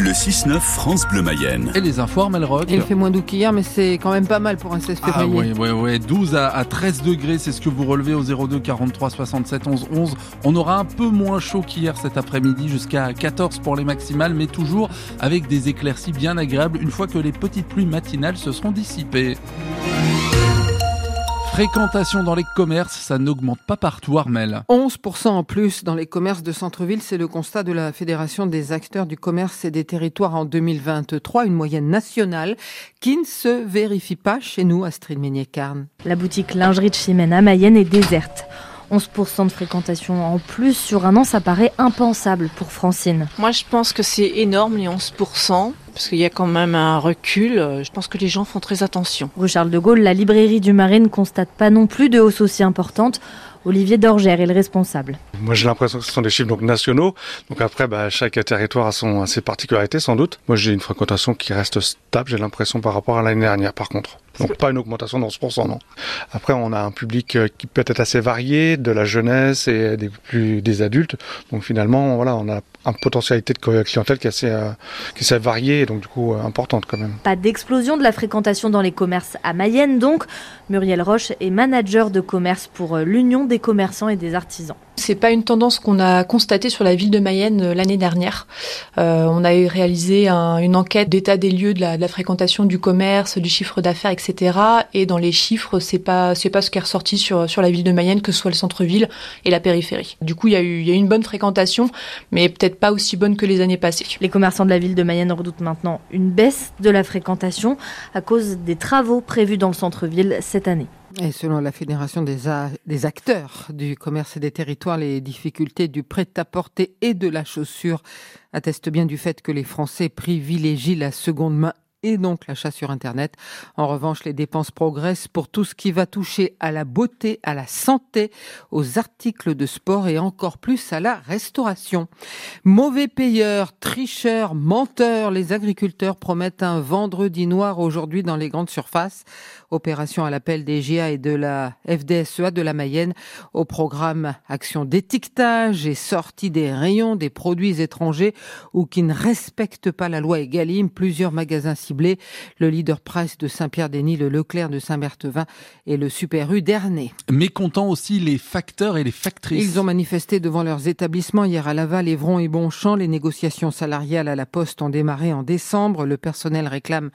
Le 6-9 France Bleu Mayenne. Et les infos, Rock. Il fait moins doux qu'hier, mais c'est quand même pas mal pour un 16 février. Ah oui, oui, oui. 12 à, à 13 degrés, c'est ce que vous relevez au 02 43 67 11 11. On aura un peu moins chaud qu'hier cet après-midi, jusqu'à 14 pour les maximales, mais toujours avec des éclaircies bien agréables une fois que les petites pluies matinales se seront dissipées. Fréquentation dans les commerces, ça n'augmente pas partout, Armel. 11% en plus dans les commerces de centre-ville, c'est le constat de la Fédération des acteurs du commerce et des territoires en 2023, une moyenne nationale qui ne se vérifie pas chez nous, Astrid Meignet-Carne. La boutique lingerie de Chimène à Mayenne est déserte. 11% de fréquentation en plus sur un an, ça paraît impensable pour Francine. Moi, je pense que c'est énorme, les 11% parce qu'il y a quand même un recul. Je pense que les gens font très attention. Rue Charles de Gaulle, la librairie du Marais ne constate pas non plus de hausse aussi importante. Olivier Dorgère est le responsable. Moi j'ai l'impression que ce sont des chiffres donc nationaux. Donc après, bah, chaque territoire a, son, a ses particularités sans doute. Moi j'ai une fréquentation qui reste stable, j'ai l'impression par rapport à l'année dernière par contre. Donc pas une augmentation de 11%, non. Après, on a un public euh, qui peut être assez varié, de la jeunesse et des plus des adultes. Donc finalement, voilà, on a une potentialité de clientèle qui est assez, euh, qui est assez variée et donc du coup euh, importante quand même. Pas d'explosion de la fréquentation dans les commerces à Mayenne donc. Muriel Roche est manager de commerce pour l'Union des commerçants et des artisans. C'est pas une tendance qu'on a constatée sur la ville de Mayenne euh, l'année dernière. Euh, on a réalisé une enquête d'état des lieux de la, fréquentation du commerce, du chiffre d'affaires, etc. Et dans les chiffres, c'est pas pas ce qui est ressorti sur sur la ville de Mayenne, que ce soit le centre-ville et la périphérie. Du coup, il y a eu il y a une bonne fréquentation, mais peut-être pas aussi bonne que les années passées. Les commerçants de la ville de Mayenne redoutent maintenant une baisse de la fréquentation à cause des travaux prévus dans le centre-ville cette année. Et selon la Fédération des, des, acteurs du commerce et des territoires, les difficultés du prêt-à-porter et de la chaussure attestent bien du fait que les Français privilégient la seconde main et donc l'achat sur Internet. En revanche, les dépenses progressent pour tout ce qui va toucher à la beauté, à la santé, aux articles de sport et encore plus à la restauration. Mauvais payeurs, tricheurs, menteurs, les agriculteurs promettent un vendredi noir aujourd'hui dans les grandes surfaces. Opération à l'appel des GIA et de la FDSEA de la Mayenne au programme action d'étiquetage et sortie des rayons des produits étrangers ou qui ne respectent pas la loi Egalim. Plusieurs magasins le leader price de Saint-Pierre-Denis, le Leclerc de Saint-Berthevin et le Super U d'Ernay. Mécontents aussi les facteurs et les factrices. Ils ont manifesté devant leurs établissements hier à Laval, Évron et Bonchamp. Les négociations salariales à la Poste ont démarré en décembre. Le personnel réclame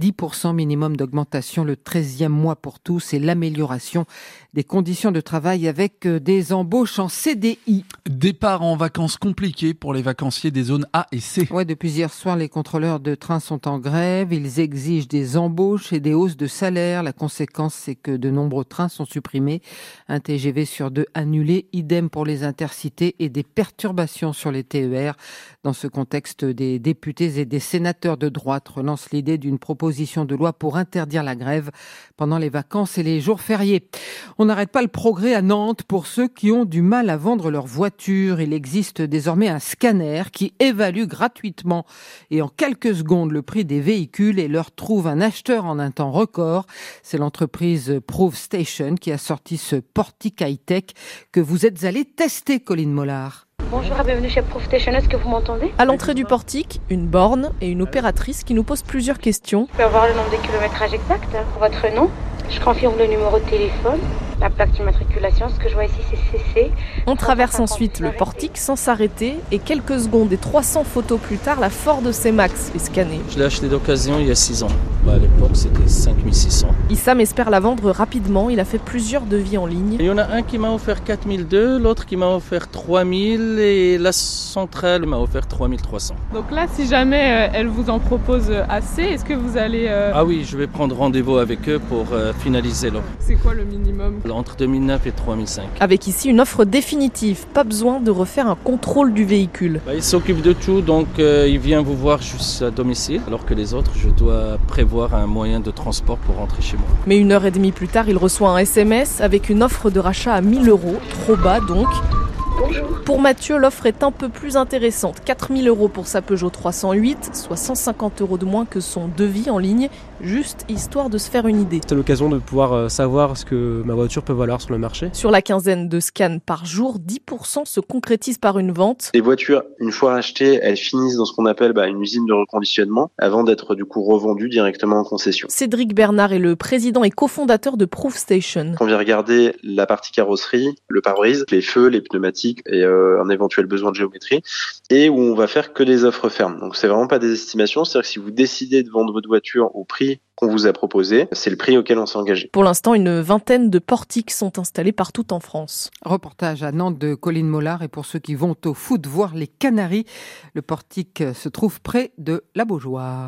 10% minimum d'augmentation le 13e mois pour tous et l'amélioration des conditions de travail avec euh, des embauches en CDI. Départ en vacances compliquées pour les vacanciers des zones A et C. Ouais, depuis hier soir, les contrôleurs de train sont en grève. Ils exigent des embauches et des hausses de salaire. La conséquence, c'est que de nombreux trains sont supprimés. Un TGV sur deux annulé. Idem pour les intercités et des perturbations sur les TER. Dans ce contexte, des députés et des sénateurs de droite relancent l'idée d'une proposition de loi pour interdire la grève pendant les vacances et les jours fériés. On n'arrête pas le progrès à Nantes pour ceux qui ont du mal à vendre leur voiture. Il existe désormais un scanner qui évalue gratuitement et en quelques secondes le prix des véhicules et leur trouve un acheteur en un temps record. C'est l'entreprise Proof Station qui a sorti ce portique high-tech que vous êtes allé tester, Colline Mollard. Bonjour bienvenue chez Proof Station, est-ce que vous m'entendez? À l'entrée du portique, une borne et une opératrice qui nous pose plusieurs questions. Je peux avoir le nombre de kilométrages exact hein, Votre nom? Je confirme le numéro de téléphone plaque d'immatriculation. Ce que je vois ici, c'est CC. On traverse ensuite le portique sans s'arrêter et quelques secondes et 300 photos plus tard, la Ford C-Max est scannée. Je l'ai acheté d'occasion il y a 6 ans. Bah, à l'époque, c'était 5600. Issam espère la vendre rapidement. Il a fait plusieurs devis en ligne. Il y en a un qui m'a offert 4002, l'autre qui m'a offert 3000 et la centrale m'a offert 3300. Donc là, si jamais euh, elle vous en propose assez, est-ce que vous allez... Euh, ah oui, je vais prendre rendez-vous avec eux pour euh, finaliser l'offre. C'est quoi le minimum? Entre 2009 et 3005. Avec ici une offre définitive, pas besoin de refaire un contrôle du véhicule. Bah, il s'occupe de tout, donc euh, il vient vous voir juste à domicile, alors que les autres, je dois prévoir un moyen de transport pour rentrer chez moi. Mais une heure et demie plus tard, il reçoit un SMS avec une offre de rachat à 1000 euros, trop bas donc. Bonjour. Pour Mathieu, l'offre est un peu plus intéressante. 4000 euros pour sa Peugeot 308, soit 150 euros de moins que son devis en ligne, juste histoire de se faire une idée. C'est l'occasion de pouvoir euh, savoir ce que ma voiture peut valoir sur le marché. Sur la quinzaine de scans par jour, 10% se concrétisent par une vente. Les voitures, une fois achetées, elles finissent dans ce qu'on appelle bah, une usine de reconditionnement avant d'être du coup revendues directement en concession. Cédric Bernard est le président et cofondateur de Proof Station. On vient regarder la partie carrosserie, le pare-brise, les feux, les pneumatiques et euh, un éventuel besoin de géométrie, et où on va faire que des offres fermes. Donc c'est vraiment pas des estimations, c'est-à-dire que si vous décidez de vendre votre voiture au prix qu'on vous a proposé, c'est le prix auquel on s'est engagé. Pour l'instant, une vingtaine de portiques sont installés partout en France. Reportage à Nantes de Colline Mollard et pour ceux qui vont au foot voir les Canaries, le portique se trouve près de la Beaujoire.